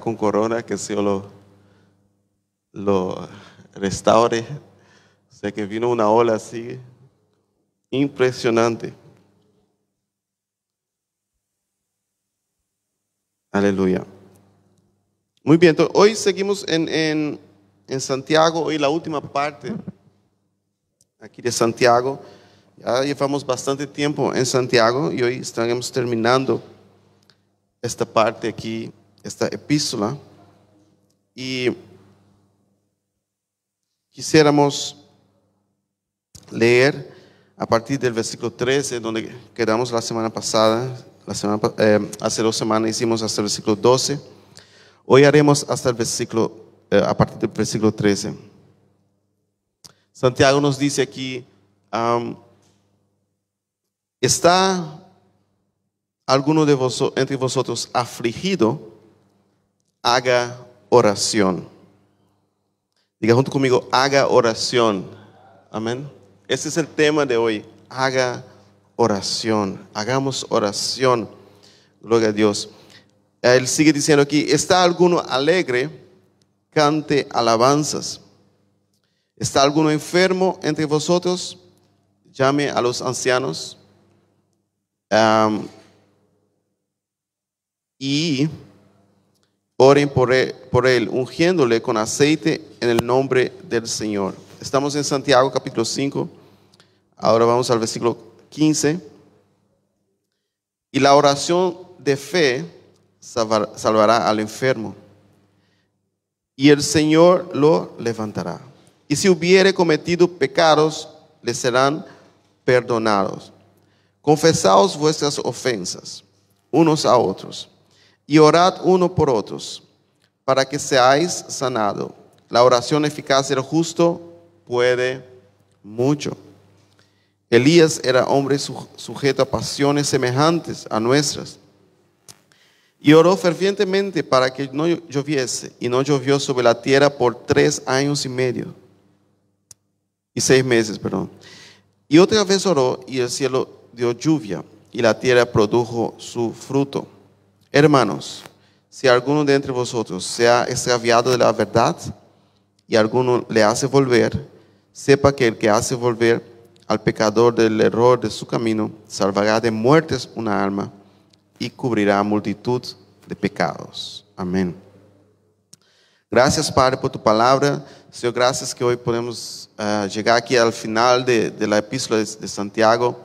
con corona, que se lo, lo restaure. O sea que vino una ola así, impresionante. Aleluya. Muy bien, hoy seguimos en, en, en Santiago, hoy la última parte aquí de Santiago. Ya llevamos bastante tiempo en Santiago y hoy estaremos terminando esta parte aquí, esta epístola. Y quisiéramos leer a partir del versículo 13, donde quedamos la semana pasada, la semana, eh, hace dos semanas hicimos hasta el versículo 12. Hoy haremos hasta el versículo, eh, a partir del versículo 13. Santiago nos dice aquí, ¿está alguno de vosotros, entre vosotros afligido? Haga oración. Diga junto conmigo, haga oración. Amén. Ese es el tema de hoy. Haga oración. Hagamos oración. Gloria a Dios. Él sigue diciendo aquí, ¿está alguno alegre? Cante alabanzas. ¿Está alguno enfermo entre vosotros? Llame a los ancianos. y oren por él, por él, ungiéndole con aceite en el nombre del Señor. Estamos en Santiago capítulo 5. Ahora vamos al versículo 15. Y la oración de fe salvará al enfermo. Y el Señor lo levantará. Y si hubiere cometido pecados, le serán perdonados. Confesaos vuestras ofensas unos a otros y orad uno por otros para que seáis sanado. La oración eficaz del justo puede mucho. Elías era hombre sujeto a pasiones semejantes a nuestras. Y oró fervientemente para que no lloviese, y no llovió sobre la tierra por tres años y medio y seis meses, perdón. Y otra vez oró y el cielo dio lluvia y la tierra produjo su fruto. Hermanos, si alguno de entre vosotros se ha extraviado de la verdad y alguno le hace volver, sepa que el que hace volver al pecador del error de su camino salvará de muertes una alma y cubrirá multitud de pecados. Amén. Gracias, Padre, por tu palabra. Señor, gracias que hoy podemos uh, llegar aquí al final de, la epístola de, Santiago.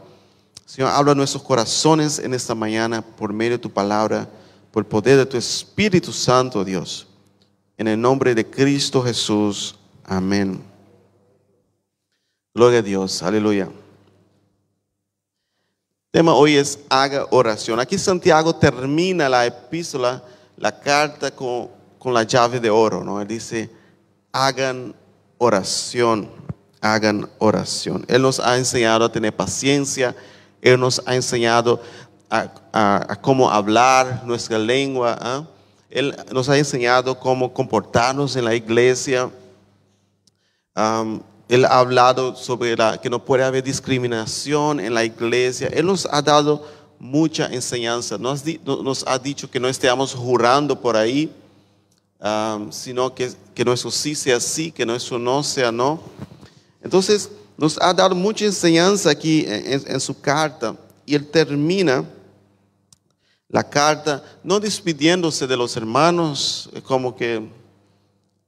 Señor, habla a nuestros corazones en esta mañana por medio de tu palabra, por el poder de tu Espíritu Santo, Dios. En el nombre de Cristo Jesús. Amén. Gloria a Dios. Aleluya. El tema hoy es haga oración. Aquí Santiago termina la epístola, la carta con con la llave de oro, ¿no? Él dice, hagan oración, hagan oración. Él nos ha enseñado a tener paciencia, Él nos ha enseñado a, cómo hablar nuestra lengua, ¿ah? Él nos ha enseñado cómo comportarnos en la iglesia. él ha hablado sobre que no puede haber discriminación en la iglesia. Él nos ha dado mucha enseñanza. Nos, nos ha dicho que no estemos jurando por ahí sino que, que nuestro sí sea sí, que nuestro no sea no. Entonces, nos ha dado mucha enseñanza aquí en, su carta y él termina la carta no despidiéndose de los hermanos, como que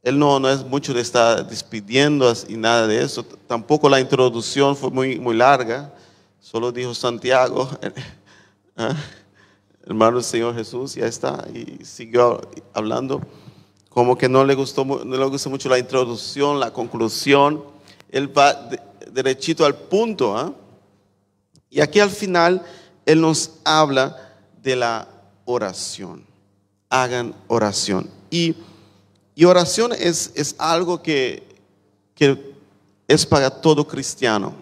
él no, no es mucho de estar despidiendo y nada de eso. Tampoco la introducción fue muy, muy larga, solo dijo Santiago, ¿ah? hermano del Señor Jesús, ya está, y siguió hablando como que no le gustó, no le gustó mucho la introducción, la conclusión. Él va derechito al punto. ¿ah? Y aquí al final, Él nos habla de la oración. Hagan oración. Y, y oración es, es algo que, que, es para todo cristiano.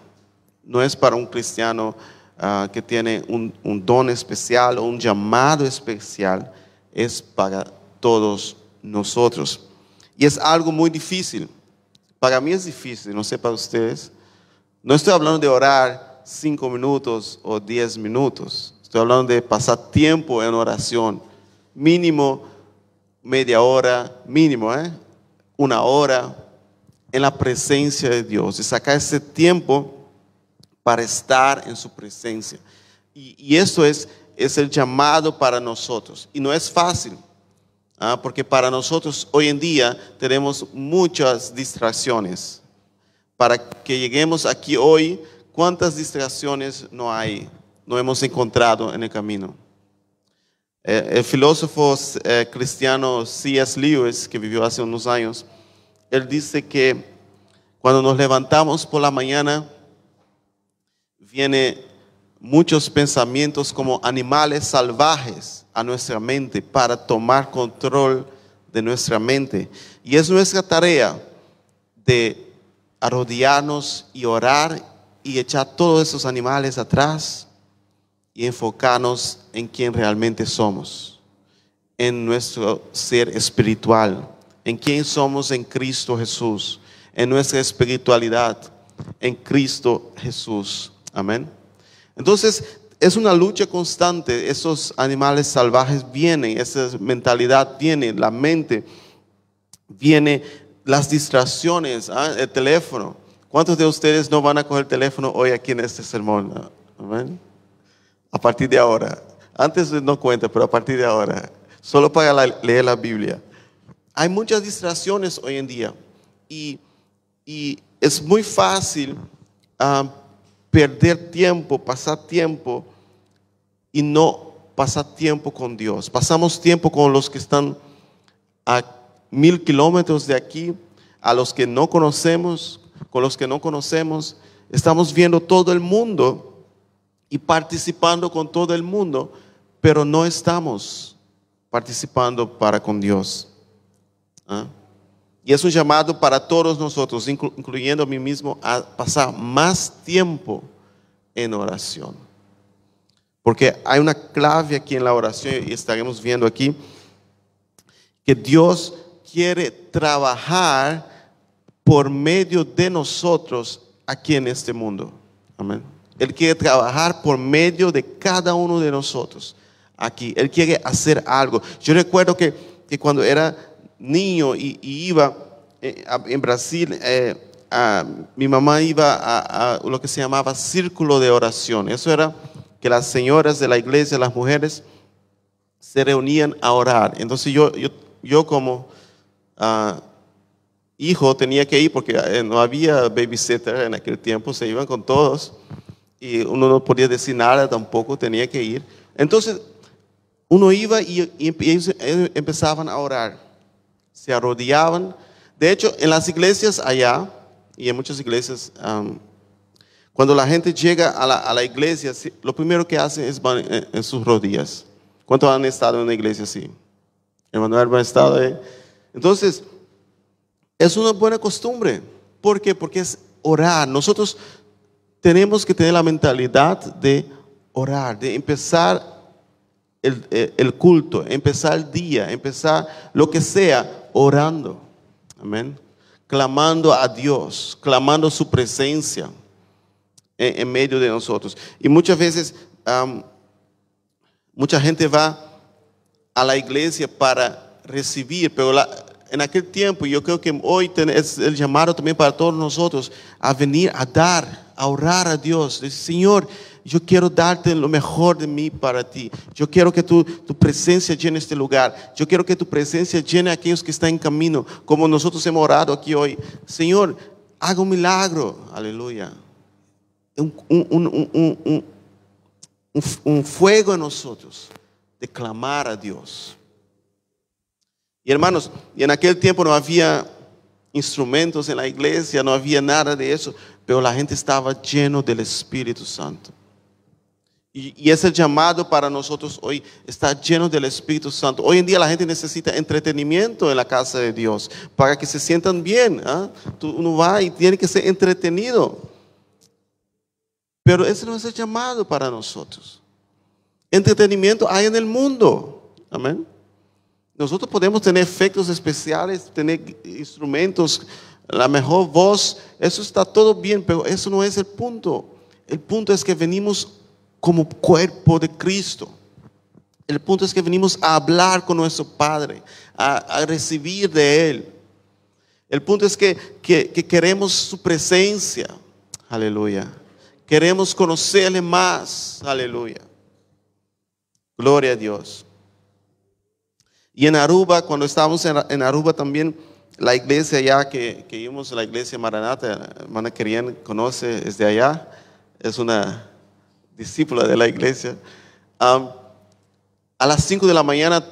No es para un cristiano uh, que tiene un, un don especial o un llamado especial. Es para todos nosotros. Y es algo muy difícil. Para mí es difícil, no sé para ustedes. No estoy hablando de orar cinco minutos o diez minutos. Estoy hablando de pasar tiempo en oración. Mínimo media hora mínimo, ¿eh? una hora en la presencia de Dios y sacar ese tiempo para estar en su presencia. Y, y esto es, es el llamado para nosotros. Y no es fácil, ¿ah? porque para nosotros hoy en día tenemos muchas distracciones. Para que lleguemos aquí hoy, ¿cuántas distracciones no hay? No hemos encontrado en el camino. Eh, el filósofo eh, cristiano C.S. Lewis, que vivió hace unos años, él dice que cuando nos levantamos por la mañana, viene muchos pensamientos como animales salvajes a nuestra mente para tomar control de nuestra mente. Y es nuestra tarea de arrodillarnos y orar y echar todos esos animales atrás y enfocarnos en quien realmente somos, en nuestro ser espiritual, en quién somos en Cristo Jesús, en nuestra espiritualidad en Cristo Jesús. Amén. Entonces, es una lucha constante. Esos animales salvajes vienen, esa mentalidad viene, la mente viene, las distracciones, ¿ah? el teléfono. ¿Cuántos de ustedes no van a coger el teléfono hoy aquí en este sermón? Amén a partir de ahora. Antes no cuenta, pero a partir de ahora. Solo para leer la Biblia. Hay muchas distracciones hoy en día y, es muy fácil ah, perder tiempo, pasar tiempo y no pasar tiempo con Dios. Pasamos tiempo con los que están a mil kilómetros de aquí, a los que no conocemos, con los que no conocemos. Estamos viendo todo el mundo y participando con todo el mundo, pero no estamos participando para con Dios. ¿Ah? Y es un llamado para todos nosotros, incluyendo a mí mismo, a pasar más tiempo en oración. Porque hay una clave aquí en la oración y estaremos viendo aquí que Dios quiere trabajar por medio de nosotros aquí en este mundo. Amén. Él quiere trabajar por medio de cada uno de nosotros aquí. Él quiere hacer algo. Yo recuerdo que, cuando era niño y, iba eh, en Brasil, eh, mi mamá iba a, lo que se llamaba círculo de oración. Eso era que las señoras de la iglesia, las mujeres, se reunían a orar. Entonces yo, yo, yo como ah, hijo tenía que ir porque eh, no había babysitter en aquel tiempo, se iban con todos y uno no podía decir nada tampoco, tenía que ir. Entonces, uno iba y, ellos empezaban a orar, se arrodillaban. De hecho, en las iglesias allá, y en muchas iglesias, cuando la gente llega a la, iglesia, lo primero que hacen es van en, sus rodillas. ¿Cuántos han estado en una iglesia así? Hermano, han estado ahí. Entonces, es una buena costumbre. ¿Por qué? Porque es orar. Nosotros tenemos que tener la mentalidad de orar, de empezar el, culto, empezar el día, empezar lo que sea, orando. Amén. Clamando a Dios, clamando su presencia en, medio de nosotros. Y muchas veces, mucha gente va a la iglesia para recibir, pero en aquel tiempo, yo creo que hoy es el llamado también para todos nosotros a venir a dar a orar a Dios. Señor, yo quiero darte lo mejor de mí para ti. Yo quiero que tu, presencia llene este lugar. Yo quiero que tu presencia llene a aquellos que están en camino, como nosotros hemos orado aquí hoy. Señor, haga un milagro. Aleluya. Un, un, un fuego en nosotros de clamar a Dios. Y hermanos, y en aquel tiempo no había instrumentos en la iglesia, no había nada de eso, pero la gente estaba lleno del Espíritu Santo. Y, ese llamado para nosotros hoy está lleno del Espíritu Santo. Hoy en día la gente necesita entretenimiento en la casa de Dios para que se sientan bien. ¿ah? uno va y tiene que ser entretenido. Pero ese no es el llamado para nosotros. Entretenimiento hay en el mundo. Amén. Nosotros podemos tener efectos especiales, tener instrumentos la mejor voz, eso está todo bien, pero eso no es el punto. El punto es que venimos como cuerpo de Cristo. El punto es que venimos a hablar con nuestro Padre, a, recibir de Él. El punto es que, que queremos su presencia. Aleluya. Queremos conocerle más. Aleluya. Gloria a Dios. Y en Aruba, cuando estábamos en, Aruba también, la iglesia allá que, que íbamos, la iglesia Maranata, hermana Querían conoce, es de allá, es una discípula de la iglesia. Um, a las 5 de la mañana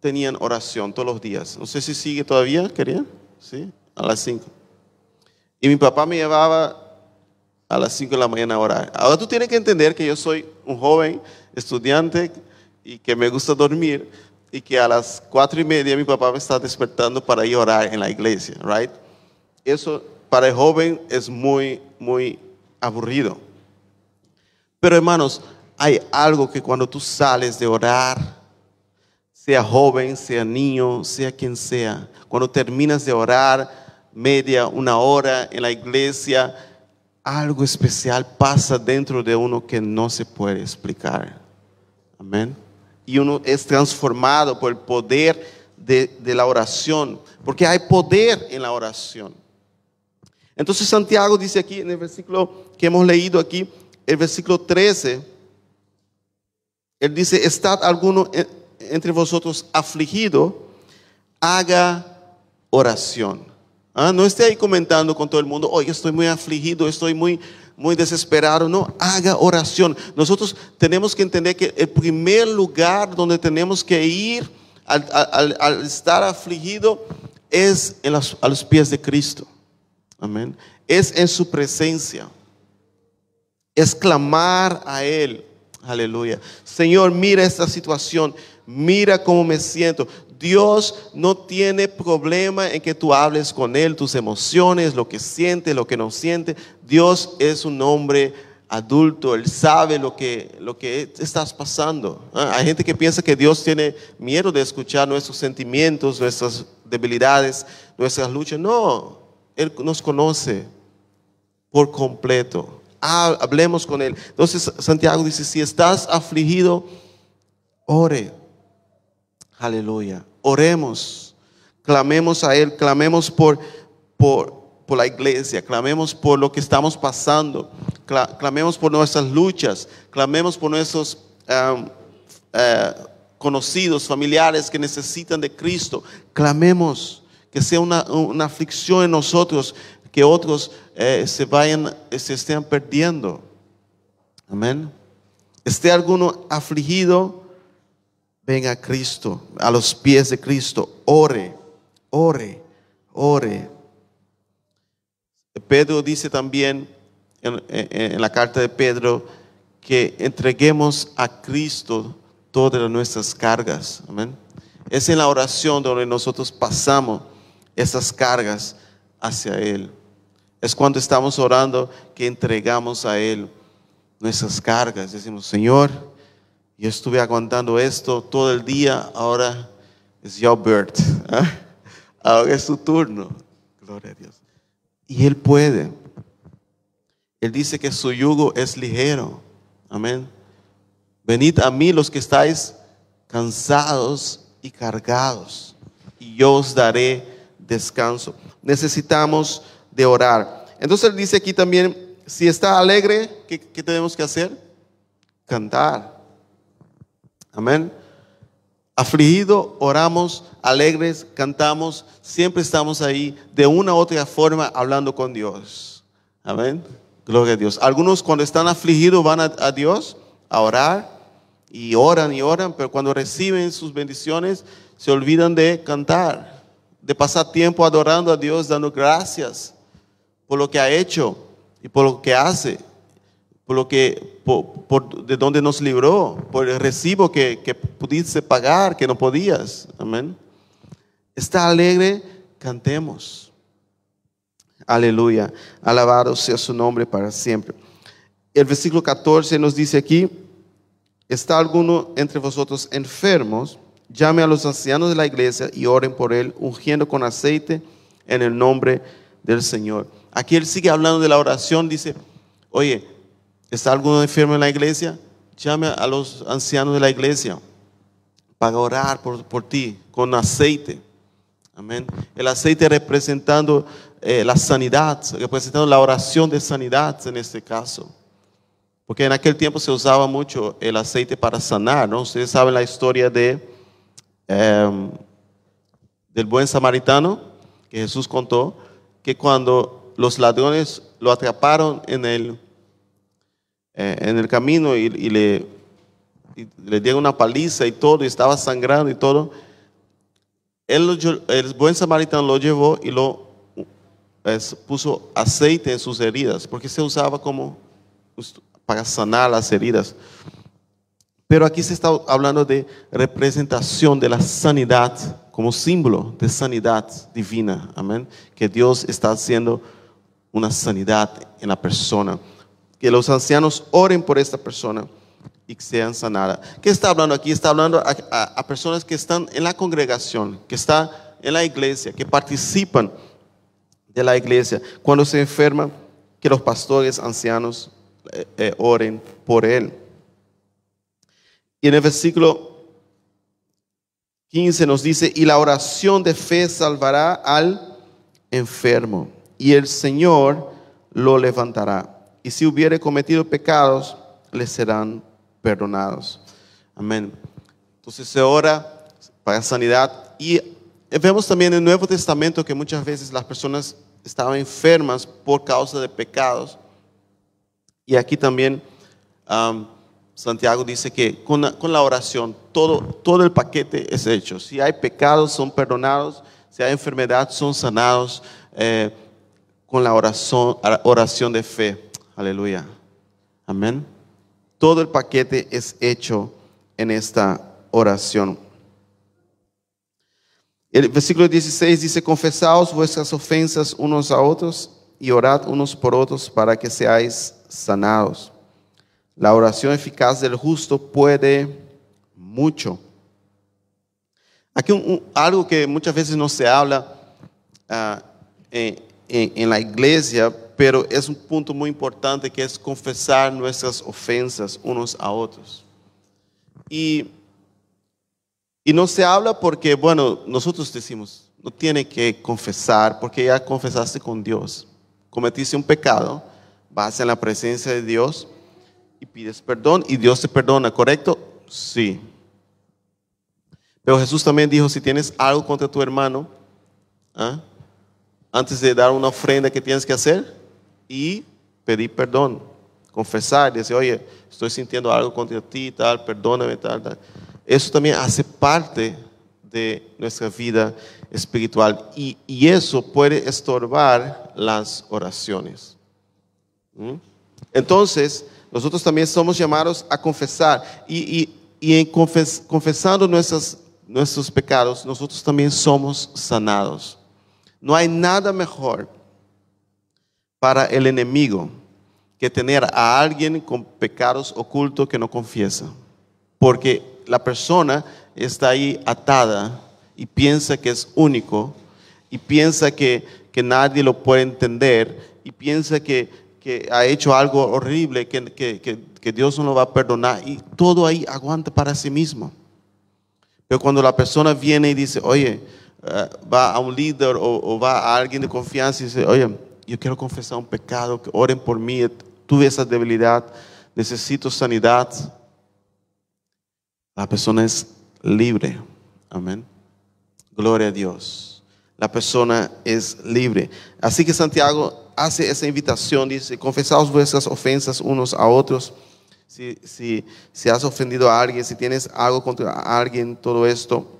tenían oración todos los días. No sé si sigue todavía, querían, ¿sí? A las 5. Y mi papá me llevaba a las 5 de la mañana a orar. Ahora tú tienes que entender que yo soy un joven estudiante y que me gusta dormir y que a las 4 y media mi papá me está despertando para ir a orar en la iglesia, right? Eso para el joven es muy, muy aburrido. Pero hermanos, hay algo que cuando tú sales de orar, sea joven, sea niño, sea quien sea, cuando terminas de orar media, una hora en la iglesia, algo especial pasa dentro de uno que no se puede explicar. Amén. Y uno es transformado por el poder de, la oración, porque hay poder en la oración. Entonces Santiago dice aquí en el versículo que hemos leído aquí, el versículo 13, él dice, ¿estad alguno entre vosotros afligido? Haga oración. Ah, no esté ahí comentando con todo el mundo, oye, estoy muy afligido, estoy muy, muy desesperado. No, haga oración. Nosotros tenemos que entender que el primer lugar donde tenemos que ir al, estar afligido es a los pies de Cristo. Amén. Es en su presencia. Es clamar a Él. Aleluya. Señor, mira esta situación. Mira cómo me siento. Dios no tiene problema en que tú hables con Él, tus emociones, lo que siente, lo que no siente. Dios es un hombre adulto, Él sabe lo que, lo que estás pasando. Ah, Hay gente que piensa que Dios tiene miedo de escuchar nuestros sentimientos, nuestras debilidades, nuestras luchas. No, Él nos conoce por completo. Ha- Hablemos con Él. Entonces Santiago dice, si estás afligido, ore. Aleluya. Oremos. Clamemos a Él. Clamemos por, por, por la iglesia. Clamemos por lo que estamos pasando. Cla- Clamemos por nuestras luchas. Clamemos por nuestros eh, conocidos, familiares que necesitan de Cristo. Clamemos que sea una, una aflicción en nosotros, que otros eh, se vayan, se estén perdiendo. Amén. Esté alguno afligido, venga a Cristo, a los pies de Cristo, ore, ore, ore. Pedro dice también en, en- en la carta de Pedro que entreguemos a Cristo todas nuestras cargas. Amén. Es en la oración donde nosotros pasamos esas cargas hacia Él. Es cuando estamos orando que entregamos a Él nuestras cargas. Decimos, Señor, yo estuve aguantando esto todo el día, ahora es your Bert. ¿ah? Ahora es tu turno. Gloria a Dios. Y Él puede. Él dice que su yugo es ligero. Amén. Venid a mí los que estáis cansados y cargados, y yo os daré descanso. Necesitamos de orar. Entonces él dice aquí también, si está alegre, ¿qué, qué tenemos que hacer? Cantar. Amén. Afligido, oramos, alegres, cantamos, siempre estamos ahí de una u otra forma hablando con Dios. Amén. Gloria a Dios. Algunos cuando están afligidos van a, a Dios a orar y oran y oran, pero cuando reciben sus bendiciones se olvidan de cantar, de pasar tiempo adorando a Dios, dando gracias por lo que ha hecho y por lo que hace, por lo que, por, de donde nos libró, por el recibo que, que pudiste pagar, que no podías. Amén. Está alegre, cantemos. Aleluya. Alabado sea su nombre para siempre. El versículo 14 nos dice aquí, ¿está alguno entre vosotros enfermos? Llame a los ancianos de la iglesia y oren por él, ungiendo con aceite en el nombre del Señor. Aquí él sigue hablando de la oración, dice, oye, ¿está alguno enfermo en la iglesia? Llame a los ancianos de la iglesia para orar por, por ti con aceite. Amén. El aceite representando eh, la sanidad, representando la oración de sanidad en este caso. Porque en aquel tiempo se usaba mucho el aceite para sanar, ¿no? Ustedes saben la historia de, em, del buen samaritano que Jesús contó, que cuando los ladrones lo atraparon en el, eh, en el camino y, le, le dieron una paliza y todo, y estaba sangrando y todo, él, el buen samaritano lo llevó y lo puso aceite en sus heridas, porque se usaba como para sanar las heridas. Pero aquí se está hablando de representación de la sanidad como símbolo de sanidad divina. Amén. Que Dios está haciendo una sanidad en la persona. Que los ancianos oren por esta persona y sean sanadas. ¿Qué está hablando aquí? Está hablando a, personas que están en la congregación, que están en la iglesia, que participan de la iglesia. Cuando se enferman, que los pastores ancianos eh, eh, oren por él. Y en el versículo 15 nos dice, y la oración de fe salvará al enfermo, y el Señor lo levantará. Y si hubiere cometido pecados, le serán perdonados. Amén. Entonces se ora para sanidad. Y vemos también en el Nuevo Testamento que muchas veces las personas estaban enfermas por causa de pecados. Y aquí también Santiago dice que con la, oración todo, todo el paquete es hecho. Si hay pecados son perdonados, si hay enfermedad son sanados eh, con la oración, oración de fe. Aleluya. Amén. Todo el paquete es hecho en esta oración. El versículo 16 dice, confesaos vuestras ofensas unos a otros y orad unos por otros para que seáis sanados. La oración eficaz del justo puede mucho. Aquí algo que muchas veces no se habla ah, en, la iglesia, pero es un punto muy importante que es confesar nuestras ofensas unos a otros. Y, y no se habla porque, bueno, nosotros decimos, no tiene que confesar porque ya confesaste con Dios. Cometiste un pecado, vas en la presencia de Dios y pides perdón y Dios te perdona, ¿correcto? Sí. Pero Jesús también dijo, si tienes algo contra tu hermano, ¿ah? antes de dar una ofrenda, ¿qué tienes que hacer? Y pedir perdón, confesar, decir, oye, estoy sintiendo algo contra ti, tal, perdóname, tal, tal. Eso también hace parte de nuestra vida espiritual y, y eso puede estorbar las oraciones. ¿Mm? Entonces, nosotros también somos llamados a confesar y, en confesando nuestros pecados, nosotros también somos sanados. No hay nada mejor para el enemigo que tener a alguien con pecados ocultos que no confiesa. Porque la persona está ahí atada y piensa que es único y piensa que, que nadie lo puede entender y piensa que, que ha hecho algo horrible, que, que, Dios no lo va a perdonar. Y todo ahí aguanta para sí mismo. Pero cuando la persona viene y dice, oye, eh, va a un líder o, va a alguien de confianza y dice, oye, yo quiero confesar un pecado, que oren por mí, tuve esa debilidad, necesito sanidad. La persona es libre. Amén. Gloria a Dios. La persona es libre. Así que Santiago hace esa invitación, dice, confesaos vuestras ofensas unos a otros. Si, si, si has ofendido a alguien, si tienes algo contra alguien, todo esto.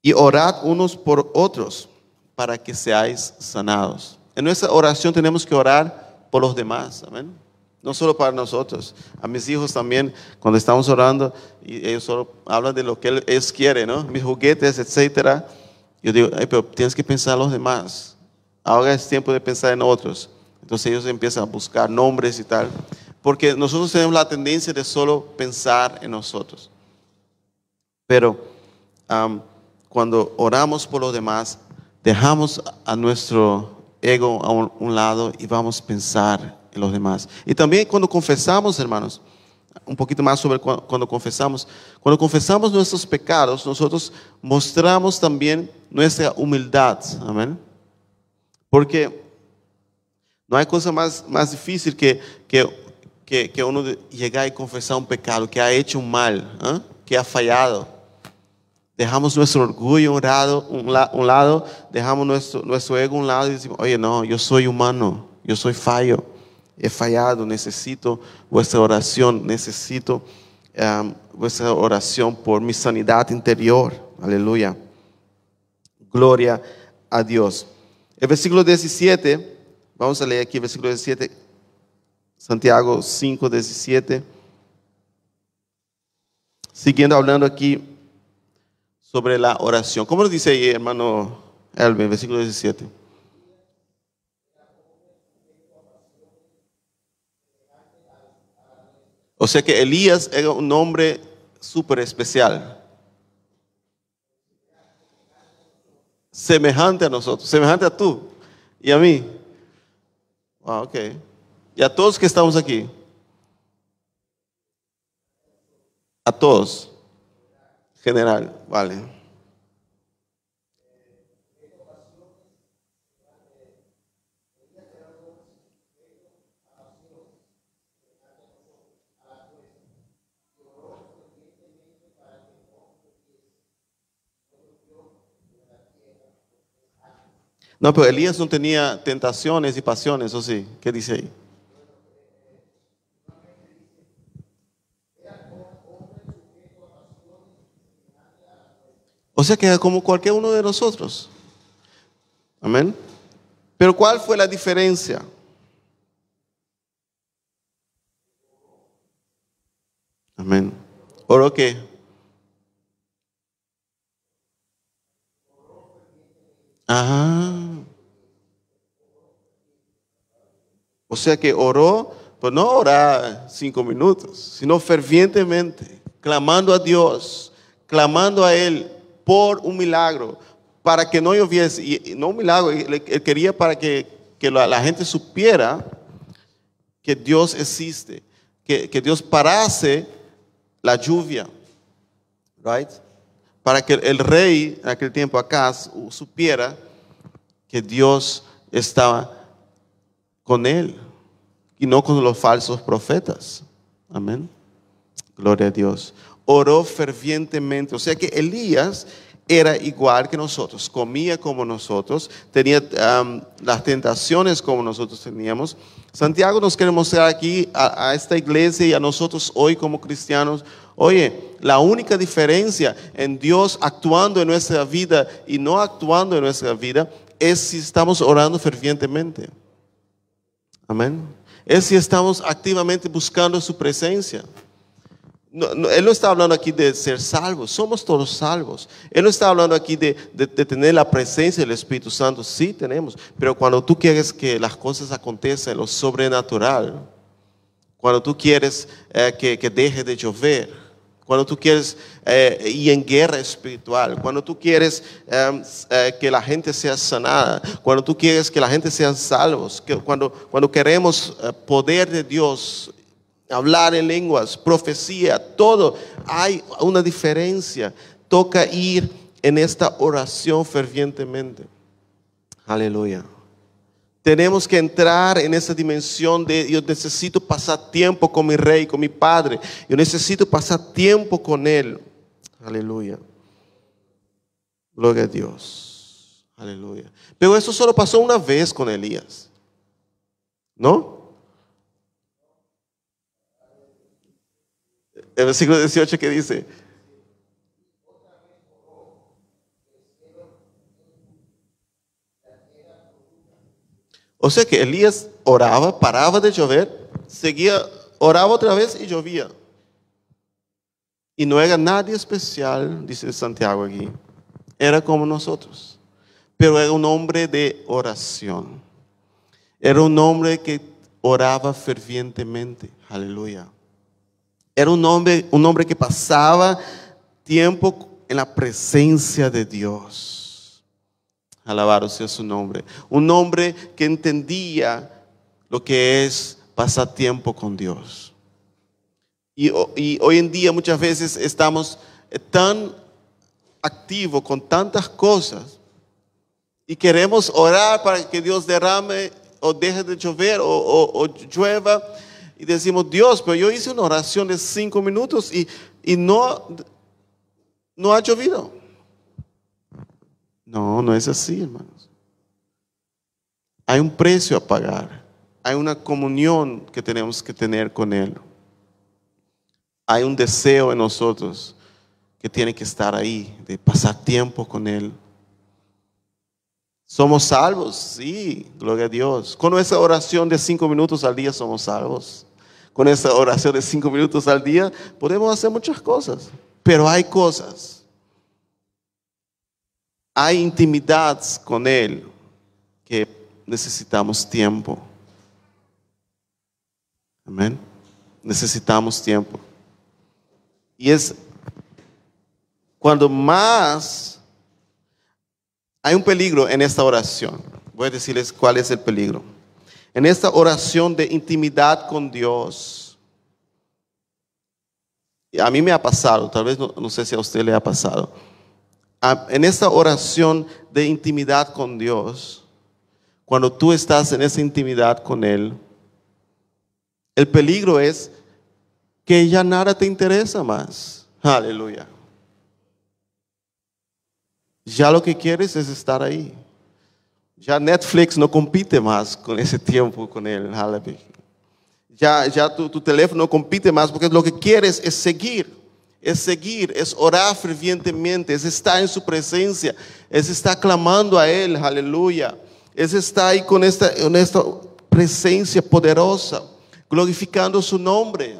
Y orad unos por otros para que seáis sanados. En nuestra oración tenemos que orar por los demás, amén. No solo para nosotros. A mis hijos también, cuando estamos orando, y ellos solo hablan de lo que ellos quieren, ¿no? Mis juguetes, etcétera. Yo digo, pero tienes que pensar en los demás ahora es tiempo de pensar en otros. Entonces ellos empiezan a buscar nombres y tal, porque nosotros tenemos la tendencia de solo pensar en nosotros. Pero cuando oramos por los demás, dejamos a nuestro ego a un, lado y vamos a pensar en los demás. Y también cuando confesamos, hermanos, un poquito más sobre cu- cuando confesamos. Cuando confesamos nuestros pecados, nosotros mostramos también nuestra humildad. Amén. Porque no hay cosa más, más difícil que, que, que, que uno llegar y confesar un pecado, que ha hecho un mal, ¿ah? que ha fallado. Dejamos nuestro orgullo un lado, un, la- un lado, dejamos nuestro, nuestro ego un lado y decimos, oye, no, yo soy humano, yo soy fallo, he fallado, necesito vuestra oración, necesito um, vuestra oración por mi sanidad interior. Aleluya. Gloria a Dios. El versículo 17, vamos a leer aquí el versículo 17, Santiago 5, 17. Siguiendo hablando aquí sobre la oración. ¿Cómo lo dice ahí, hermano Elvin, versículo 17? O sea que Elías era un hombre súper especial. Semejante a nosotros, semejante a tú y a mí. Ah, ok. Y a todos que estamos aquí. A todos. General, vale. No, pero Elías no tenía tentaciones y pasiones, ¿o sí? ¿Qué dice ahí? O sea que como cualquier uno de nosotros. Amén. Pero ¿cuál fue la diferencia? Amén. ¿Oro qué? Ah. O sea que oró, pues no orar cinco minutos, sino fervientemente, clamando a Dios, clamando a Él por un milagro, para que no lloviese, y no un milagro, él quería para que, que la, la gente supiera que Dios existe, que, que Dios parase la lluvia, right? Para que el rey en aquel tiempo acá supiera que Dios estaba con él y no con los falsos profetas. Amén. Gloria a Dios. Oró fervientemente. O sea que Elías era igual que nosotros, comía como nosotros, tenía las tentaciones como nosotros teníamos. Santiago nos quiere mostrar aquí a, a esta iglesia y a nosotros hoy como cristianos, oye, la única diferencia en Dios actuando en nuestra vida y no actuando en nuestra vida es si estamos orando fervientemente. Amén. Es si estamos activamente buscando su presencia. No, no, él no está hablando aquí de ser salvos, somos todos salvos. Él no está hablando aquí de, tener la presencia del Espíritu Santo, sí tenemos, pero cuando tú quieres que las cosas acontezcan, lo sobrenatural, cuando tú quieres eh, que, deje de llover, cuando tú quieres eh, ir en guerra espiritual, cuando tú quieres eh, que la gente sea sanada, cuando tú quieres que la gente sea salvos, que cuando, cuando queremos eh, poder de Dios hablar en lenguas, profecía, todo, hay una diferencia. Toca ir en esta oración fervientemente. Aleluya. Tenemos que entrar en esa dimensión de yo necesito pasar tiempo con mi rey, con mi padre. Yo necesito pasar tiempo con él. Aleluya. Gloria a Dios. Aleluya. Pero eso solo pasó una vez con Elías. ¿No? El versículo 18 que dice, o sea que Elías oraba, paraba de llover, seguía, oraba otra vez y llovía. Y no era nadie especial, dice Santiago aquí, era como nosotros, pero era un hombre de oración, era un hombre que oraba fervientemente, aleluya. Era un hombre, un hombre que pasaba tiempo en la presencia de Dios. Alabado sea su nombre. Un hombre que entendía lo que es pasar tiempo con Dios. Y, ho- y hoy en día muchas veces estamos eh, tan activos con tantas cosas y queremos orar para que Dios derrame o deje de llover o llueva y decimos, Dios, pero yo hice una oración de cinco minutos y, y no, no ha llovido. No, no es así, hermanos. Hay un precio a pagar. Hay una comunión que tenemos que tener con Él. Hay un deseo en nosotros que tiene que estar ahí, de pasar tiempo con Él. Somos salvos, sí, gloria a Dios. Con esa oración de cinco minutos al día somos salvos. Con esa oración de cinco minutos al día podemos hacer muchas cosas. Pero hay cosas. Hay intimidad con Él que necesitamos tiempo. Amén. Necesitamos tiempo. Y es cuando más hay un peligro en esta oración. Voy a decirles cuál es el peligro. En esta oración de intimidad con Dios. A mí me ha pasado, tal vez no, sé si a usted le ha pasado. En esta oración de intimidad con Dios, cuando tú estás en esa intimidad con Él, el peligro es que ya nada te interesa más. Aleluya. Ya lo que quieres es estar ahí. Ya Netflix no compite más con ese tiempo con él. Aleluya. Ya, ya tu, tu teléfono no compite más porque lo que quieres es seguir. Es seguir, es orar fervientemente, es estar en su presencia, es estar clamando a Él, aleluya. Es estar ahí con esta, con esta presencia poderosa, glorificando su nombre.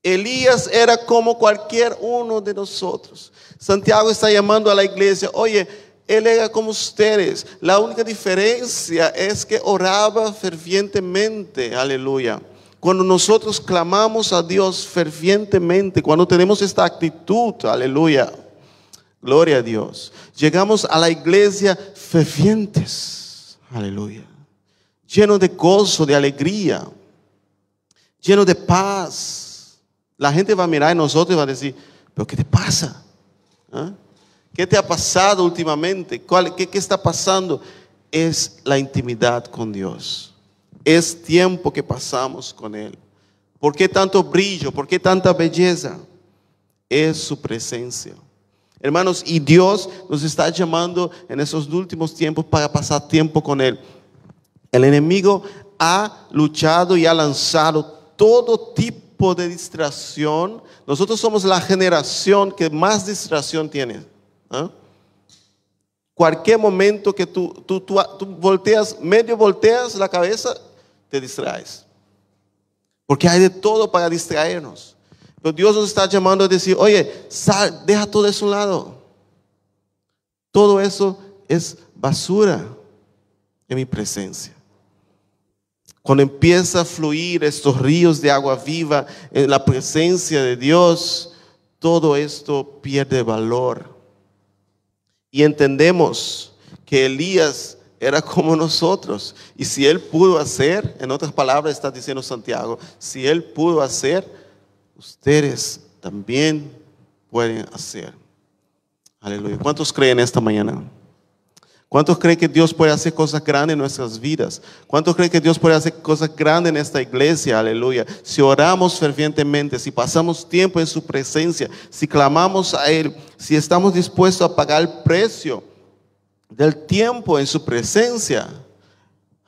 Elías era como cualquier uno de nosotros. Santiago está llamando a la iglesia, oye, él era como ustedes. La única diferencia es que oraba fervientemente, aleluya. Cuando nosotros clamamos a Dios fervientemente, cuando tenemos esta actitud, aleluya, gloria a Dios, llegamos a la iglesia fervientes, aleluya, lleno de gozo, de alegría, lleno de paz. La gente va a mirar a nosotros y va a decir, pero ¿qué te pasa? ¿Ah? ¿Qué te ha pasado últimamente? ¿Cuál- qué, ¿Qué está pasando? Es la intimidad con Dios. Es tiempo que pasamos con Él. ¿Por qué tanto brillo? ¿Por qué tanta belleza? Es su presencia. Hermanos, y Dios nos está llamando en esos últimos tiempos para pasar tiempo con Él. El enemigo ha luchado y ha lanzado todo tipo de distracción. Nosotros somos la generación que más distracción tiene. ¿Ah? Cualquier momento que tú, tú, tú, tú volteas, medio volteas la cabeza, te distraes. Porque hay de todo para distraernos. Pero Dios nos está llamando a decir, oye, deja todo eso a un lado. Todo eso es basura en mi presencia. Cuando empieza a fluir estos ríos de agua viva en la presencia de Dios, todo esto pierde valor. Y entendemos que Elías era como nosotros. Y si él pudo hacer, en otras palabras está diciendo Santiago, si él pudo hacer, ustedes también pueden hacer. Aleluya. ¿Cuántos creen esta mañana? ¿Cuántos creen que Dios puede hacer cosas grandes en nuestras vidas? ¿Cuántos creen que Dios puede hacer cosas grandes en esta iglesia? Aleluya. Si oramos fervientemente, si pasamos tiempo en su presencia, si clamamos a Él, si estamos dispuestos a pagar el precio del tiempo en su presencia.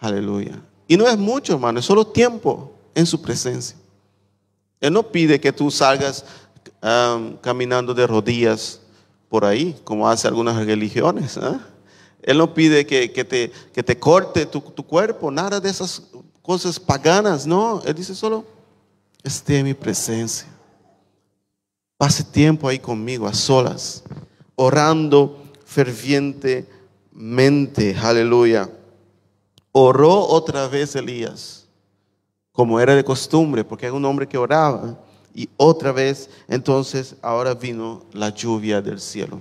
Aleluya. Y no es mucho, hermano, es solo tiempo en su presencia. Él no pide que tú salgas um, caminando de rodillas por ahí, como hace algunas religiones. ¿eh? Él no pide que, que, te, que te corte tu, tu, cuerpo, nada de esas cosas paganas. No, Él dice solo, esté en mi presencia. Pase tiempo ahí conmigo, a solas, orando fervientemente. Aleluya. Oró otra vez Elías, como era de costumbre, porque era un hombre que oraba. Y otra vez, entonces, ahora vino la lluvia del cielo.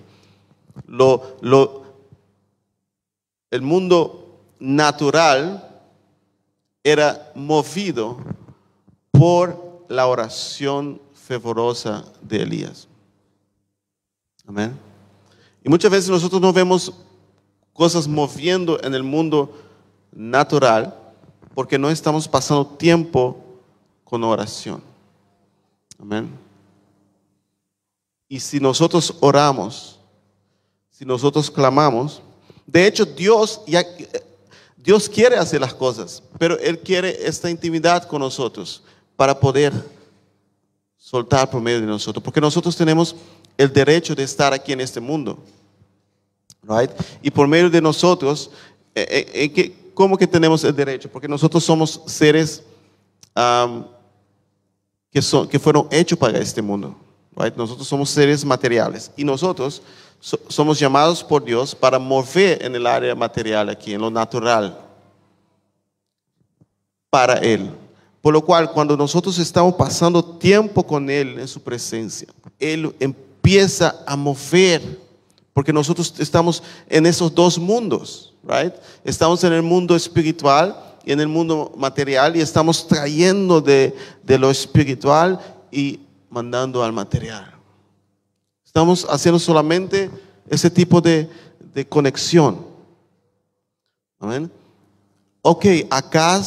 Lo, lo, el mundo natural era movido por la oración fervorosa de Elías. Amén. Y muchas veces nosotros no vemos cosas moviendo en el mundo natural porque no estamos pasando tiempo con oración. Amén. Y si nosotros oramos, si nosotros clamamos, de hecho Dios ya Dios quiere hacer las cosas, pero Él quiere esta intimidad con nosotros para poder soltar por medio de nosotros, porque nosotros tenemos el derecho de estar aquí en este mundo. Right? Y por medio de nosotros, eh, eh, eh, ¿cómo que tenemos el derecho? Porque nosotros somos seres que, son, que fueron hechos para este mundo. Right? Nosotros somos seres materiales y nosotros somos llamados por Dios para mover en el área material aquí, en lo natural, para Él. Por lo cual, cuando nosotros estamos pasando tiempo con Él en su presencia, Él empieza a mover, porque nosotros estamos en esos dos mundos, right? Estamos en el mundo espiritual y en el mundo material y estamos trayendo de, de lo espiritual y mandando al material. Estamos haciendo solamente ese tipo de, de conexión. Amén. Ok, acá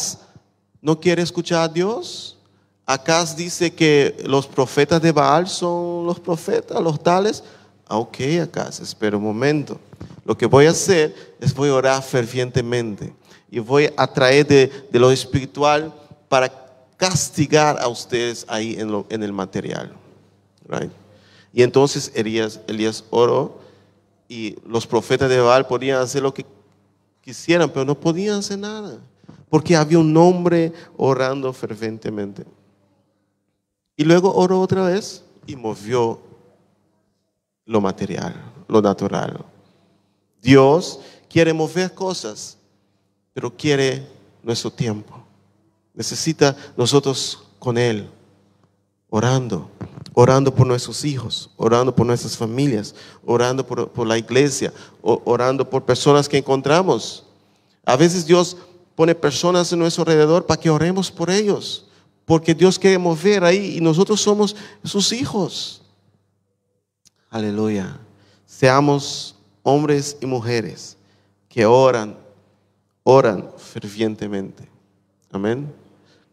no quiere escuchar a Dios. Acá dice que los profetas de Baal son los profetas, los tales. Ah, ok, acá, espera un momento. Lo que voy a hacer es voy a orar fervientemente y voy a traer de, lo espiritual para castigar a ustedes ahí en, en el material. Right? Y entonces Elías, Elías oró y los profetas de Baal podían hacer lo que quisieran, pero no podían hacer nada, porque había un hombre orando ferventemente. Y luego oró otra vez y movió lo material, lo natural. Dios quiere mover cosas, pero quiere nuestro tiempo. Necesita nosotros con Él, orando orando por nuestros hijos, orando por nuestras familias, orando por, la iglesia, orando por personas que encontramos. A veces Dios pone personas en nuestro alrededor para que oremos por ellos, porque Dios quiere mover ahí y nosotros somos sus hijos. Aleluya. Seamos hombres y mujeres que oran, oran fervientemente. Amén.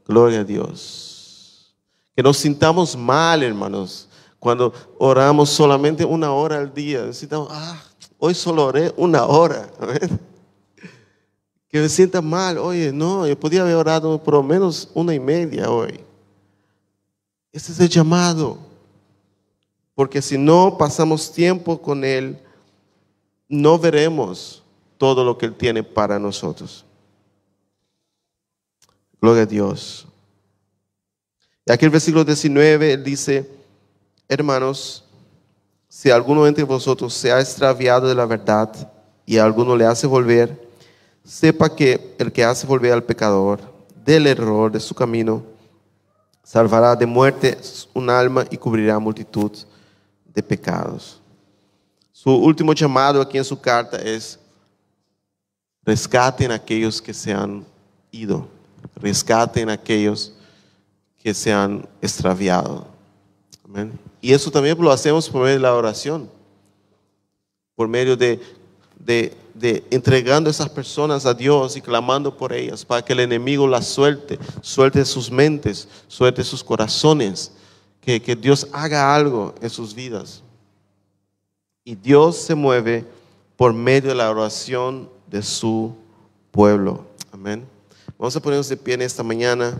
Gloria a Dios. Que nos sintamos mal, hermanos, cuando oramos solamente una hora al día. Necesitamos, ah, hoy solo oré una hora. Que me sienta mal, oye, no, yo podía haber orado por lo menos una y media hoy. Ese es el llamado. Porque si no pasamos tiempo con Él, no veremos todo lo que Él tiene para nosotros. Gloria a Dios. Aquí el versículo 19 él dice, hermanos, si alguno entre vosotros se ha extraviado de la verdad y alguno le hace volver, sepa que el que hace volver al pecador del error de su camino, salvará de muerte un alma y cubrirá multitud de pecados. Su último llamado aquí en su carta es, rescaten aquellos que se han ido, rescaten a aquellos que se han extraviado. Y eso también lo hacemos por medio de la oración, por medio de, de, de, entregando esas personas a Dios y clamando por ellas para que el enemigo las suelte, suelte sus mentes, suelte sus corazones, que, que Dios haga algo en sus vidas. Y Dios se mueve por medio de la oración de su pueblo. Amén. Vamos a ponernos de pie en esta mañana.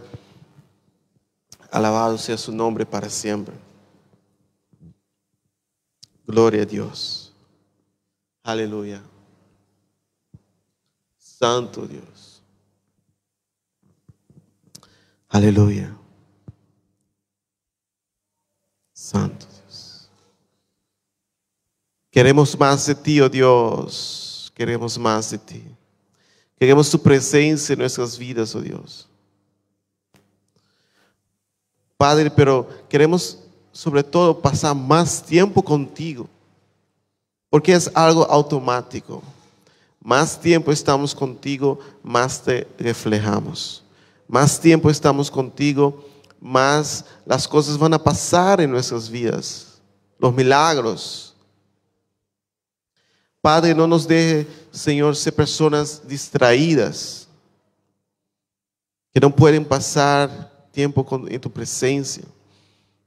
Alabado sea su nombre para siempre. Gloria a Dios. Aleluya. Santo Dios. Aleluya. Santo Dios. Queremos más de ti, oh Dios. Queremos más de ti. Queremos tu presencia en nuestras vidas, oh Dios. Padre, pero queremos sobre todo pasar más tiempo contigo, porque es algo automático. Más tiempo estamos contigo, más te reflejamos. Más tiempo estamos contigo, más las cosas van a pasar en nuestras vidas, los milagros. Padre, no nos deje, Señor, ser personas distraídas, que no pueden pasar tiempo con- en tu presencia,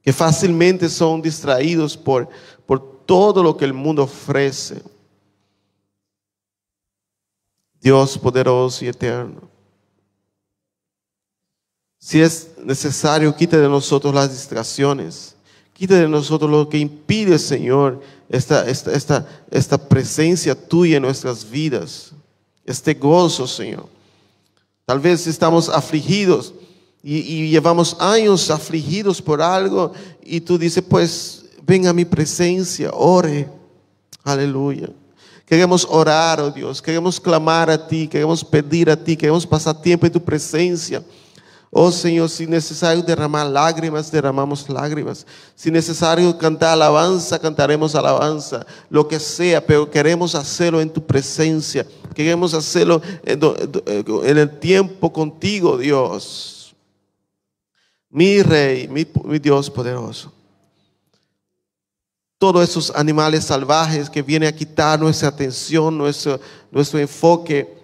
que fácilmente son distraídos por, por todo lo que el mundo ofrece. Dios poderoso y eterno. Si es necesario, quita de nosotros las distracciones. Quita de nosotros lo que impide, Señor, esta, esta, esta, esta presencia tuya en nuestras vidas. Este gozo, Señor. Tal vez estamos afligidos y, llevamos años afligidos por algo y tú dices, pues ven a mi presencia, ore. Aleluya. Queremos orar, oh Dios, queremos clamar a ti, queremos pedir a ti, queremos pasar tiempo en tu presencia. Oh Señor, si necesario derramar lágrimas, derramamos lágrimas. Si necesario cantar alabanza, cantaremos alabanza. Lo que sea, pero queremos hacerlo en tu presencia. Queremos hacerlo en el tiempo contigo, Dios. Mi Rey, mi, Dios poderoso. Todos esos animales salvajes que vienen a quitar nuestra atención, nuestro, nuestro enfoque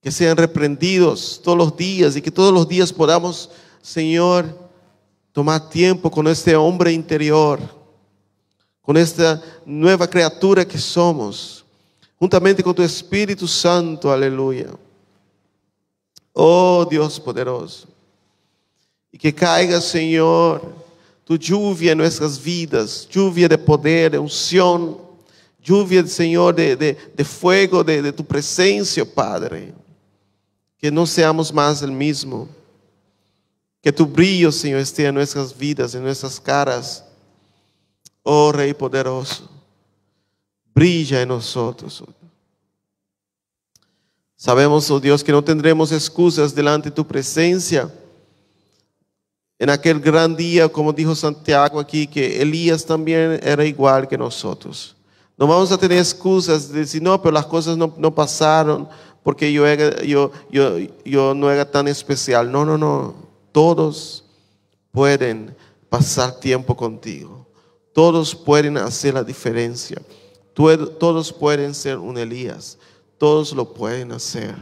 que sean reprendidos todos los días y que todos los días podamos, Señor, tomar tiempo con este hombre interior, con esta nueva criatura que somos, juntamente con tu Espíritu Santo, aleluya. Oh Dios poderoso. Y que caiga, Señor, tu lluvia en nuestras vidas, lluvia de poder, de unción, lluvia, Señor, de, de- de fuego, de, de tu presencia, Padre que no seamos más el mismo. Que tu brillo, Señor, esté en nuestras vidas, en nuestras caras. Oh Rey poderoso, brilla en nosotros. oh. Sabemos, oh Dios, que no tendremos excusas delante de tu presencia. En aquel gran día, como dijo Santiago aquí, que Elías también era igual que nosotros. No vamos a tener excusas de decir, no, pero las cosas no, no pasaron porque yo, yo, yo, yo no era tan especial. No, no, no. Todos pueden pasar tiempo contigo. Todos pueden hacer la diferencia. Tú- Todos pueden ser un Elías. Todos lo pueden hacer.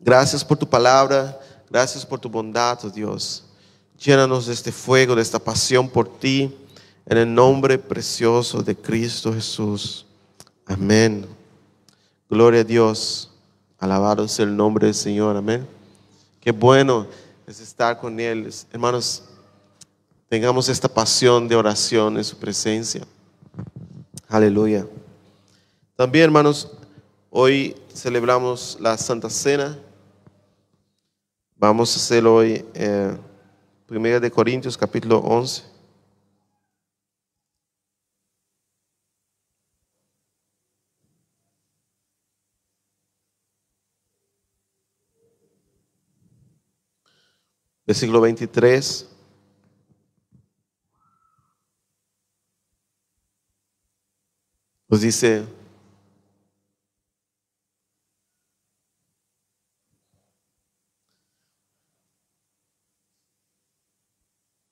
Gracias por tu palabra. Gracias por tu bondad, oh Dios. Llénanos de este fuego, de esta pasión por ti. En el nombre precioso de Cristo Jesús. Amén. Gloria a Dios. Alabado sea el nombre del Señor. Amén. Qué bueno es estar con Él. Hermanos, tengamos esta pasión de oración en su presencia. Aleluya. También, hermanos, hoy celebramos la Santa Cena. Vamos a hacer hoy eh, Primera de Corintios capítulo 11. Versículo 23. Nos dice,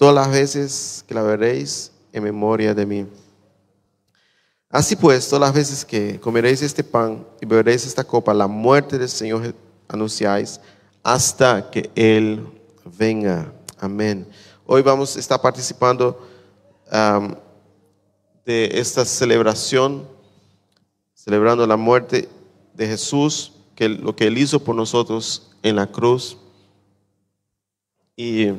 todas las veces que la veréis en memoria de mí. Así pues, todas las veces que comeréis este pan y beberéis esta copa, la muerte del Señor anunciáis hasta que Él venga. Amén. Hoy vamos a estar participando de esta celebración, celebrando la muerte de Jesús, que lo que Él hizo por nosotros en la cruz. Y